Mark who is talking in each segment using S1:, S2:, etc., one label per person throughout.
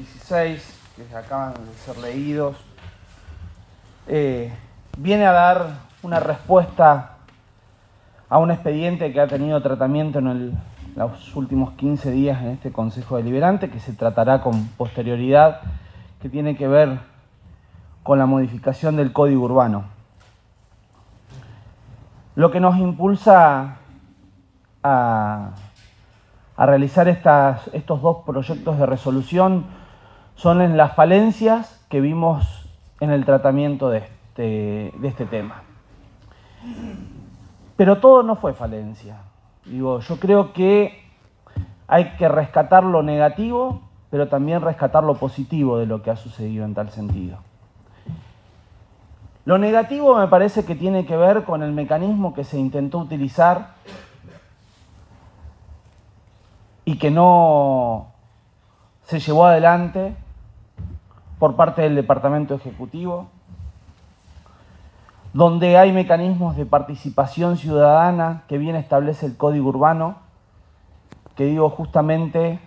S1: 16, que acaban de ser leídos, eh, viene a dar una respuesta a un expediente que ha tenido tratamiento en los últimos 15 días en este Consejo Deliberante, que se tratará con posterioridad, que tiene que ver con la modificación del Código Urbano. Lo que nos impulsa a, realizar estos dos proyectos de resolución son las falencias que vimos en el tratamiento de este, de este tema. Pero todo no fue falencia. Digo, yo creo que hay que rescatar lo negativo, pero también rescatar lo positivo de lo que ha sucedido en tal sentido. Lo negativo me parece que tiene que ver con el mecanismo que se intentó utilizar y que no se llevó adelante por parte del Departamento Ejecutivo, donde hay mecanismos de participación ciudadana que bien establece el Código Urbano, que digo justamente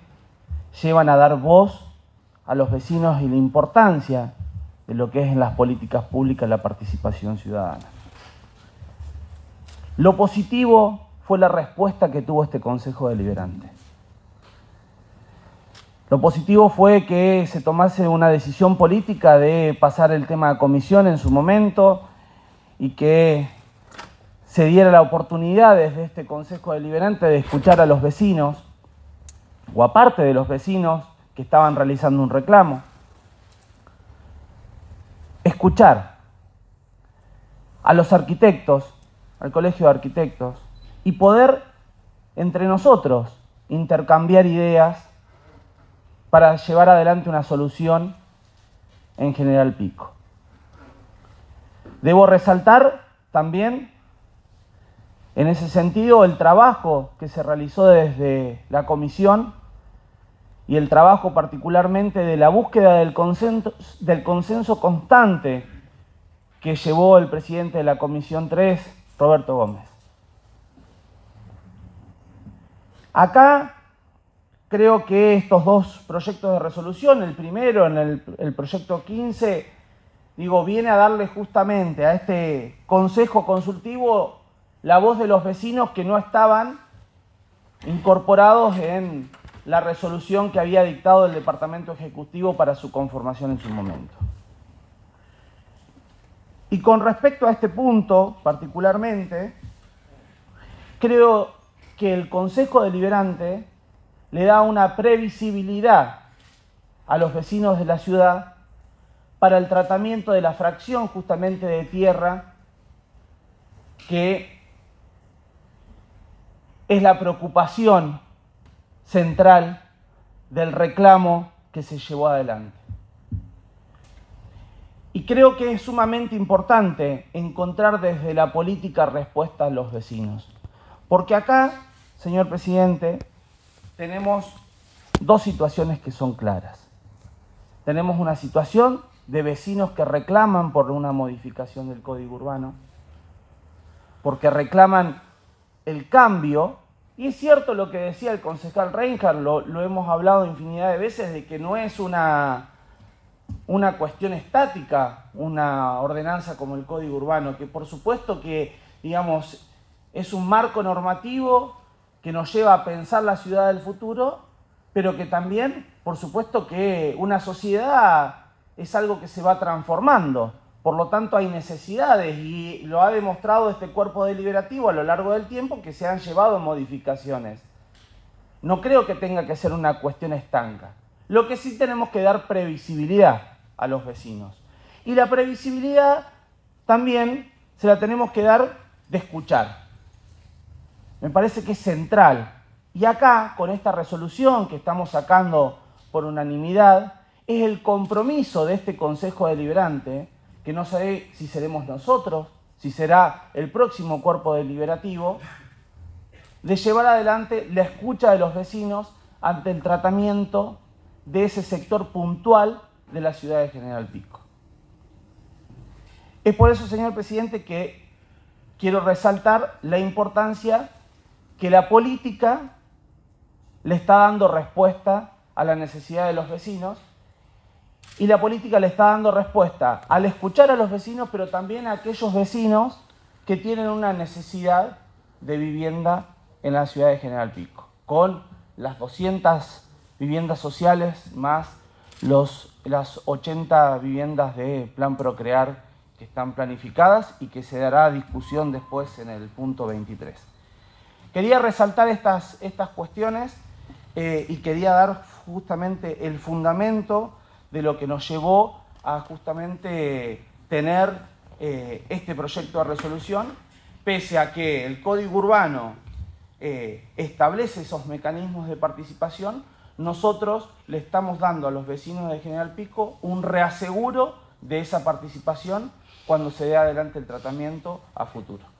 S1: llevan a dar voz a los vecinos y la importancia de lo que es en las políticas públicas la participación ciudadana. Lo positivo fue la respuesta que tuvo este Consejo Deliberante. Lo positivo fue que se tomase una decisión política de pasar el tema a comisión en su momento y que se diera la oportunidad desde este Consejo Deliberante de escuchar a los vecinos o aparte de los vecinos que estaban realizando un reclamo. Escuchar a los arquitectos, al Colegio de Arquitectos, y poder entre nosotros intercambiar ideas para llevar adelante una solución en General Pico. Debo resaltar también en ese sentido el trabajo que se realizó desde la comisión y el trabajo particularmente de la búsqueda del consenso, del consenso constante que llevó el presidente de la Comisión 3, Roberto Gómez. Acá creo que estos dos proyectos de resolución, el primero en el, proyecto 15, digo, viene a darle justamente a este consejo consultivo la voz de los vecinos que no estaban incorporados en la resolución que había dictado el Departamento Ejecutivo para su conformación en su momento. Y con respecto a este punto particularmente, creo que el Consejo Deliberante le da una previsibilidad a los vecinos de la ciudad para el tratamiento de la fracción justamente de tierra que es la preocupación central del reclamo que se llevó adelante. Y creo que es sumamente importante encontrar desde la política respuesta a los vecinos. Porque acá, señor presidente, tenemos dos situaciones que son claras. Tenemos una situación de vecinos que reclaman por una modificación del código urbano, porque reclaman el cambio, y es cierto lo que decía el concejal Reinhardt, lo, lo hemos hablado infinidad de veces, de que no es una, una cuestión estática, una ordenanza como el código urbano, que por supuesto que, digamos, es un marco normativo que nos lleva a pensar la ciudad del futuro, pero que también, por supuesto, que una sociedad es algo que se va transformando. Por lo tanto, hay necesidades y lo ha demostrado este cuerpo deliberativo a lo largo del tiempo que se han llevado modificaciones. No creo que tenga que ser una cuestión estanca. Lo que sí tenemos que dar previsibilidad a los vecinos. Y la previsibilidad también se la tenemos que dar de escuchar me parece que es central. Y acá, con esta resolución que estamos sacando por unanimidad, es el compromiso de este Consejo Deliberante, que no sé si seremos nosotros, si será el próximo cuerpo deliberativo, de llevar adelante la escucha de los vecinos ante el tratamiento de ese sector puntual de la ciudad de General Pico. Es por eso, señor presidente, que quiero resaltar la importancia que la política le está dando respuesta a la necesidad de los vecinos y la política le está dando respuesta al escuchar a los vecinos, pero también a aquellos vecinos que tienen una necesidad de vivienda en la ciudad de General Pico, con las 200 viviendas sociales más los, las 80 viviendas de Plan Procrear que están planificadas y que se dará discusión después en el punto 23. Quería resaltar estas, estas cuestiones eh, y quería dar justamente el fundamento de lo que nos llevó a justamente tener eh, este proyecto de resolución, pese a que el Código Urbano eh, establece esos mecanismos de participación, nosotros le estamos dando a los vecinos de General Pico un reaseguro de esa participación cuando se dé adelante el tratamiento a futuro.